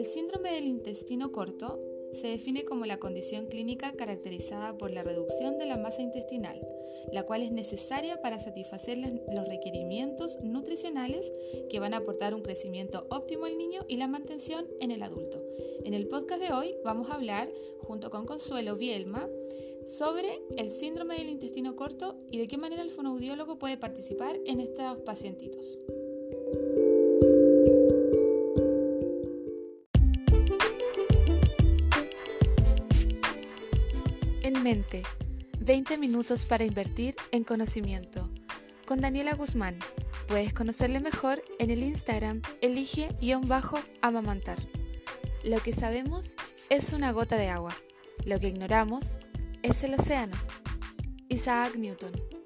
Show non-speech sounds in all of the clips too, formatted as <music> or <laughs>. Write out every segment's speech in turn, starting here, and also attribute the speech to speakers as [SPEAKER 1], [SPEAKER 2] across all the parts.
[SPEAKER 1] El síndrome del intestino corto se define como la condición clínica caracterizada por la reducción de la masa intestinal, la cual es necesaria para satisfacer los requerimientos nutricionales que van a aportar un crecimiento óptimo al niño y la mantención en el adulto. En el podcast de hoy vamos a hablar, junto con Consuelo Bielma, sobre el síndrome del intestino corto y de qué manera el fonoaudiólogo puede participar en estos pacientitos. Mente, 20 minutos para invertir en conocimiento. Con Daniela Guzmán. Puedes conocerle mejor en el Instagram elige-amamantar. Lo que sabemos es una gota de agua. Lo que ignoramos es el océano. Isaac Newton.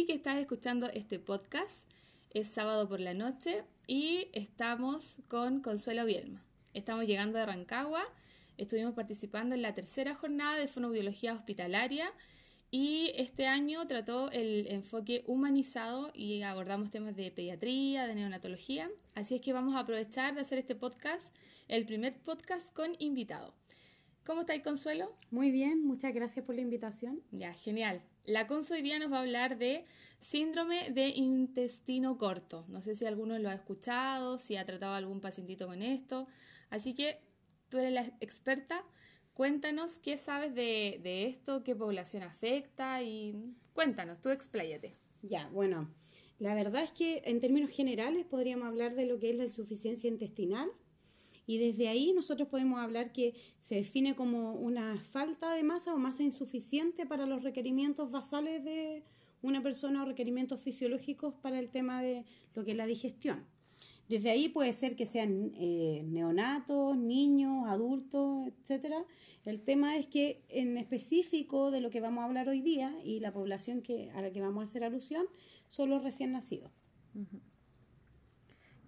[SPEAKER 1] Ti que estás escuchando este podcast. Es sábado por la noche y estamos con Consuelo Bielma. Estamos llegando a Rancagua Estuvimos participando en la tercera jornada de fonoaudiología hospitalaria y este año trató el enfoque humanizado y abordamos temas de pediatría, de neonatología. Así es que vamos a aprovechar de hacer este podcast, el primer podcast con invitado. ¿Cómo estáis, Consuelo?
[SPEAKER 2] Muy bien, muchas gracias por la invitación.
[SPEAKER 1] Ya, genial. La Consu hoy día nos va a hablar de síndrome de intestino corto. No sé si alguno lo ha escuchado, si ha tratado algún pacientito con esto. Así que tú eres la experta. Cuéntanos qué sabes de, esto, qué población afecta y cuéntanos, tú expláyate.
[SPEAKER 2] Ya, bueno, la verdad es que en términos generales podríamos hablar de lo que es la insuficiencia intestinal y desde ahí nosotros podemos hablar que se define como una falta de masa o masa insuficiente para los requerimientos basales de una persona o requerimientos fisiológicos para el tema de lo que es la digestión. Desde ahí puede ser que sean eh, neonatos, niños, adultos, etcétera. El tema es que en específico de lo que vamos a hablar hoy día y la población que, a la que vamos a hacer alusión son los recién nacidos.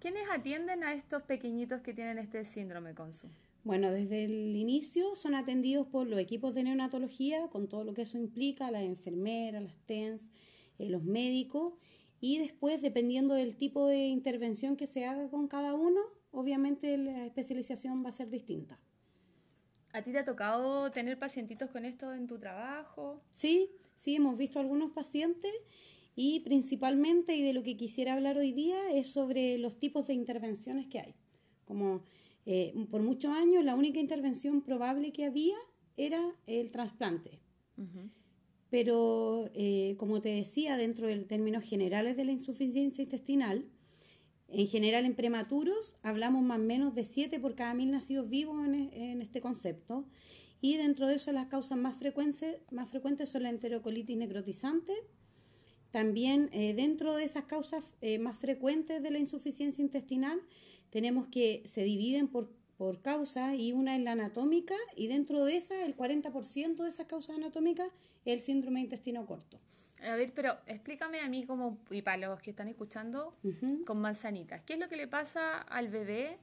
[SPEAKER 1] ¿Quiénes atienden a estos pequeñitos que tienen este síndrome Consu?
[SPEAKER 2] Bueno, desde el inicio son atendidos por los equipos de neonatología, con todo lo que eso implica, las enfermeras, las TENS, eh, los médicos, y después, dependiendo del tipo de intervención que se haga con cada uno, obviamente la especialización va a ser distinta.
[SPEAKER 1] ¿A ti te ha tocado tener pacientitos con esto en tu trabajo?
[SPEAKER 2] Sí, sí, hemos visto algunos pacientes y principalmente, y de lo que quisiera hablar hoy día, es sobre los tipos de intervenciones que hay. Como eh, por muchos años la única intervención probable que había era el trasplante. Pero, eh, como te decía, dentro de términos generales de la insuficiencia intestinal, en general en prematuros hablamos más o menos de 7 por cada mil nacidos vivos en, este concepto. Y dentro de eso las causas más frecuentes, más frecuentes son la enterocolitis necrotizante. También eh, dentro de esas causas eh, más frecuentes de la insuficiencia intestinal tenemos que se dividen por por causa y una es la anatómica y dentro de esa el 40% de esas causas anatómicas es el síndrome de intestino corto.
[SPEAKER 1] A ver, pero explícame a mí como, y para los que están escuchando, con manzanitas, ¿qué es lo que le pasa al bebé?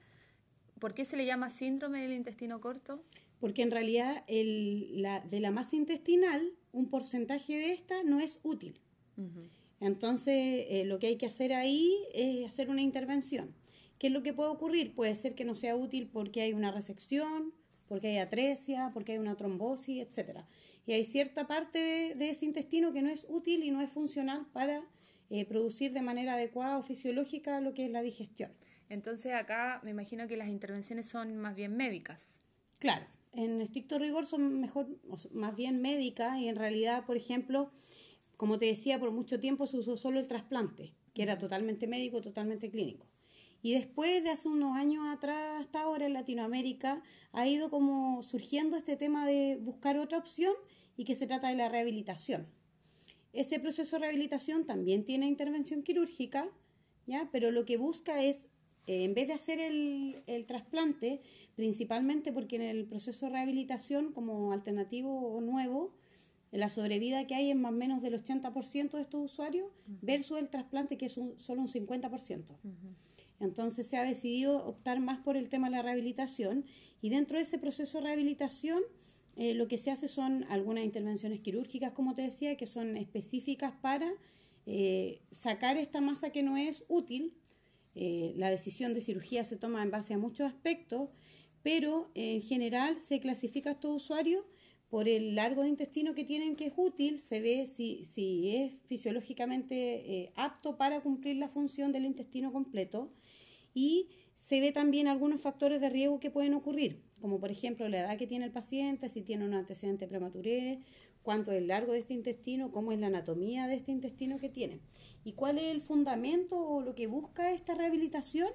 [SPEAKER 1] ¿Por qué se le llama síndrome del intestino corto?
[SPEAKER 2] Porque en realidad el, la, de la masa intestinal, un porcentaje de esta no es útil. Entonces, eh, lo que hay que hacer ahí es hacer una intervención. ¿Qué es lo que puede ocurrir? Puede ser que no sea útil porque hay una resección, porque hay atresia, porque hay una trombosis, etc. Y hay cierta parte de, ese intestino que no es útil y no es funcional para eh, producir de manera adecuada o fisiológica lo que es la digestión.
[SPEAKER 1] Entonces acá me imagino que las intervenciones son más bien médicas.
[SPEAKER 2] Claro, en estricto rigor son mejor, más bien médicas y en realidad, por ejemplo, como te decía, por mucho tiempo se usó solo el trasplante, que era totalmente médico, totalmente clínico. Y después de hace unos años atrás hasta ahora en Latinoamérica ha ido como surgiendo este tema de buscar otra opción y que se trata de la rehabilitación. Ese proceso de rehabilitación también tiene intervención quirúrgica, ¿ya? pero lo que busca es, eh, en vez de hacer el, el trasplante, principalmente porque en el proceso de rehabilitación como alternativo o nuevo, la sobrevida que hay es más o menos del 80% de estos usuarios versus el trasplante que es solo un 50%. Entonces se ha decidido optar más por el tema de la rehabilitación y dentro de ese proceso de rehabilitación eh, lo que se hace son algunas intervenciones quirúrgicas, como te decía, que son específicas para eh, sacar esta masa que no es útil. Eh, la decisión de cirugía se toma en base a muchos aspectos, pero en general se clasifica a estos usuarios por el largo de intestino que tienen que es útil, se ve si, si es fisiológicamente apto para cumplir la función del intestino completo y se ve también algunos factores de riesgo que pueden ocurrir, como por ejemplo la edad que tiene el paciente, si tiene un antecedente prematurez, cuánto es largo de este intestino, cómo es la anatomía de este intestino que tiene. ¿Y cuál es el fundamento o lo que busca esta rehabilitación?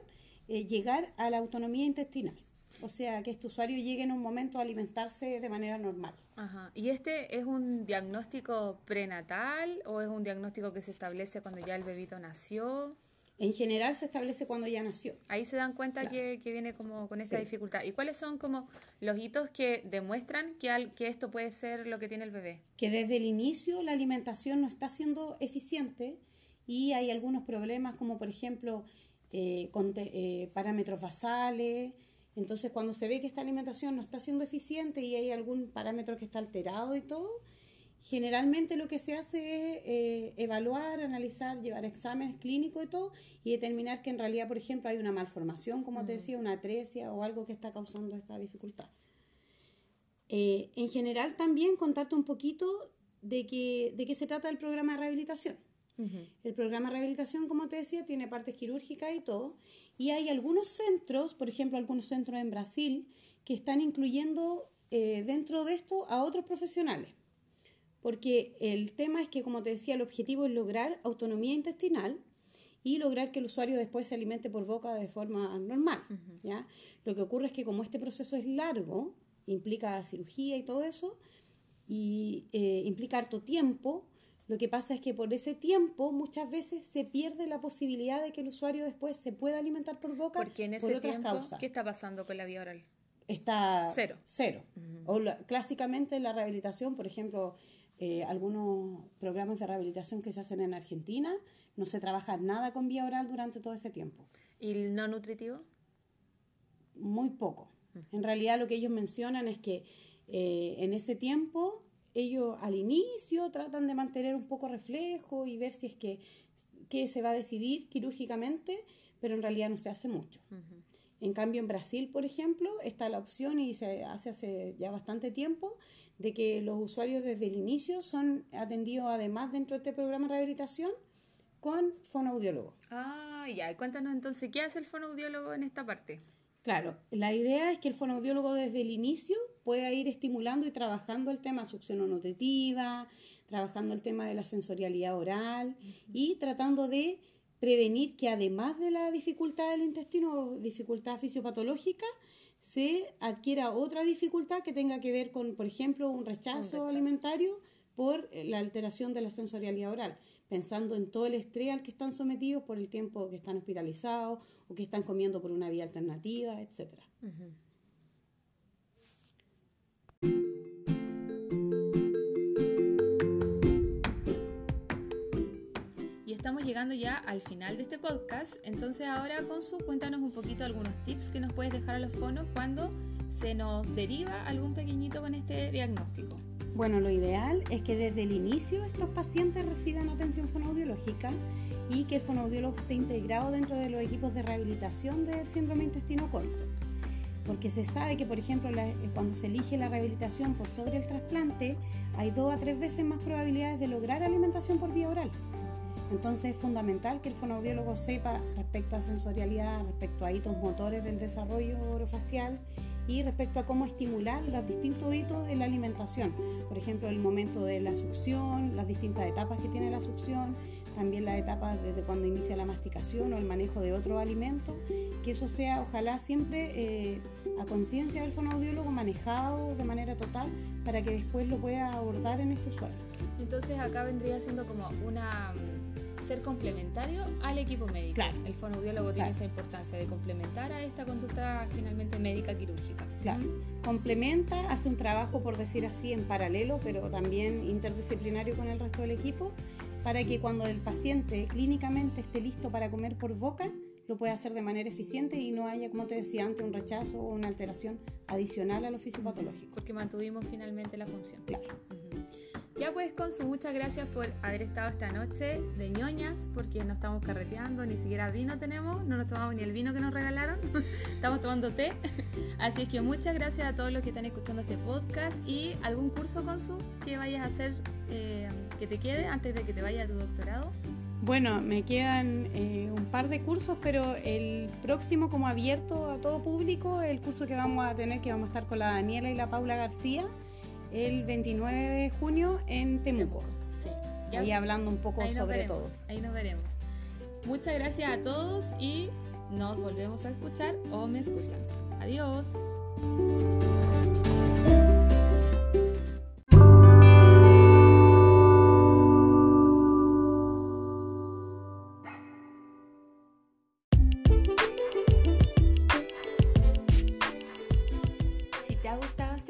[SPEAKER 2] Eh, llegar a la autonomía intestinal. O sea, que este usuario llegue en un momento a alimentarse de manera normal.
[SPEAKER 1] Ajá. ¿Y este es un diagnóstico prenatal o es un diagnóstico que se establece cuando ya el bebito nació?
[SPEAKER 2] en general se establece cuando ya nació.
[SPEAKER 1] Ahí se dan cuenta que, viene como con esa dificultad. ¿Y cuáles son como los hitos que demuestran que, al, que esto puede ser lo que tiene el bebé?
[SPEAKER 2] Que desde el inicio la alimentación no está siendo eficiente y hay algunos problemas como por ejemplo eh, con eh, parámetros basales. Entonces cuando se ve que esta alimentación no está siendo eficiente y hay algún parámetro que está alterado y todo, Generalmente lo que se hace es eh, evaluar, analizar, llevar exámenes clínicos y todo y determinar que en realidad, por ejemplo, hay una malformación, como te mm. decía, una atresia o algo que está causando esta dificultad. Eh, en general también contarte un poquito de, que, de qué se trata el programa de rehabilitación. El programa de rehabilitación, como te decía, tiene partes quirúrgicas y todo. Y hay algunos centros, por ejemplo, algunos centros en Brasil, que están incluyendo eh, dentro de esto a otros profesionales porque el tema es que, como te decía, el objetivo es lograr autonomía intestinal y lograr que el usuario después se alimente por boca de forma normal. ¿ya? Lo que ocurre es que como este proceso es largo, implica cirugía y todo eso, y eh, implica harto tiempo, lo que pasa es que por ese tiempo muchas veces se pierde la posibilidad de que el usuario después se pueda alimentar por boca
[SPEAKER 1] Porque en ese por otras causas. ¿Qué está pasando con la vía oral?
[SPEAKER 2] Está cero. Cero. O clásicamente la rehabilitación, por ejemplo, eh, algunos programas de rehabilitación que se hacen en Argentina, no se trabaja nada con vía oral durante todo ese tiempo.
[SPEAKER 1] ¿Y el no nutritivo?
[SPEAKER 2] Muy poco. En realidad lo que ellos mencionan es que eh, en ese tiempo ellos al inicio tratan de mantener un poco reflejo y ver si es que, que se va a decidir quirúrgicamente, pero en realidad no se hace mucho. En cambio, en Brasil, por ejemplo, está la opción y se hace hace ya bastante tiempo de que los usuarios desde el inicio son atendidos además dentro de este programa de rehabilitación con fonoaudiólogo.
[SPEAKER 1] Ah, ya. Cuéntanos entonces, ¿qué hace el fonoaudiólogo en esta parte?
[SPEAKER 2] Claro, la idea es que el fonoaudiólogo desde el inicio pueda ir estimulando y trabajando el tema succión nutritiva, trabajando el tema de la sensorialidad oral y tratando de prevenir que además de la dificultad del intestino, dificultad fisiopatológica, se adquiera otra dificultad que tenga que ver con, por ejemplo, un rechazo, alimentario por eh, la alteración de la sensorialidad oral, pensando en todo el estrés al que están sometidos por el tiempo que están hospitalizados o que están comiendo por una vía alternativa, etcétera.
[SPEAKER 1] Estamos llegando ya al final de este podcast. Entonces ahora, Consu, cuéntanos un poquito algunos tips que nos puedes dejar a los fonos cuando se nos deriva algún pequeñito con este diagnóstico.
[SPEAKER 2] Bueno, lo ideal es que desde el inicio estos pacientes reciban atención fonoaudiológica y que el fonoaudiólogo esté integrado dentro de los equipos de rehabilitación del síndrome intestino corto. Porque se sabe que, por ejemplo, cuando se elige la rehabilitación por sobre el trasplante, hay dos a tres veces más probabilidades de lograr alimentación por vía oral. Entonces es fundamental que el fonoaudiólogo sepa respecto a sensorialidad, respecto a hitos motores del desarrollo orofacial y respecto a cómo estimular los distintos hitos de la alimentación. Por ejemplo, el momento de la succión, las distintas etapas que tiene la succión, también la etapa desde cuando inicia la masticación o el manejo de otro alimento, que eso sea ojalá siempre eh, a conciencia del fonoaudiólogo manejado de manera total para que después lo pueda abordar en este usuario.
[SPEAKER 1] Entonces acá vendría siendo como una ser complementario al equipo médico. Claro. El fonoaudiólogo tiene esa importancia de complementar a esta conducta finalmente médica quirúrgica.
[SPEAKER 2] Claro. Complementa, hace un trabajo, por decir así, en paralelo, pero también interdisciplinario con el resto del equipo, para que cuando el paciente clínicamente esté listo para comer por boca, lo puede hacer de manera eficiente y no haya, como te decía antes, un rechazo o una alteración adicional al oficio patológico.
[SPEAKER 1] Porque mantuvimos finalmente la función.
[SPEAKER 2] Claro.
[SPEAKER 1] Ya pues, Consu, muchas gracias por haber estado esta noche de ñoñas, porque no estamos carreteando, ni siquiera vino tenemos, no nos tomamos ni el vino que nos regalaron, <laughs> estamos tomando té. Así es que muchas gracias a todos los que están escuchando este podcast y algún curso, Consu, que vayas a hacer eh, que te quede antes de que te vaya a tu doctorado.
[SPEAKER 2] Bueno, me quedan eh, un par de cursos, pero el próximo como abierto a todo público, el curso que vamos a tener, que vamos a estar con la Daniela y la Paula García, el 29 de junio en Temuco.
[SPEAKER 1] Sí.
[SPEAKER 2] Ahí hablando un poco sobre todo.
[SPEAKER 1] Ahí nos veremos. Muchas gracias a todos y nos volvemos a escuchar o me escuchan. Adiós.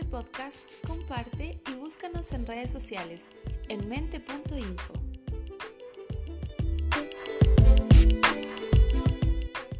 [SPEAKER 1] Podcast, comparte y búscanos en redes sociales en mente.info.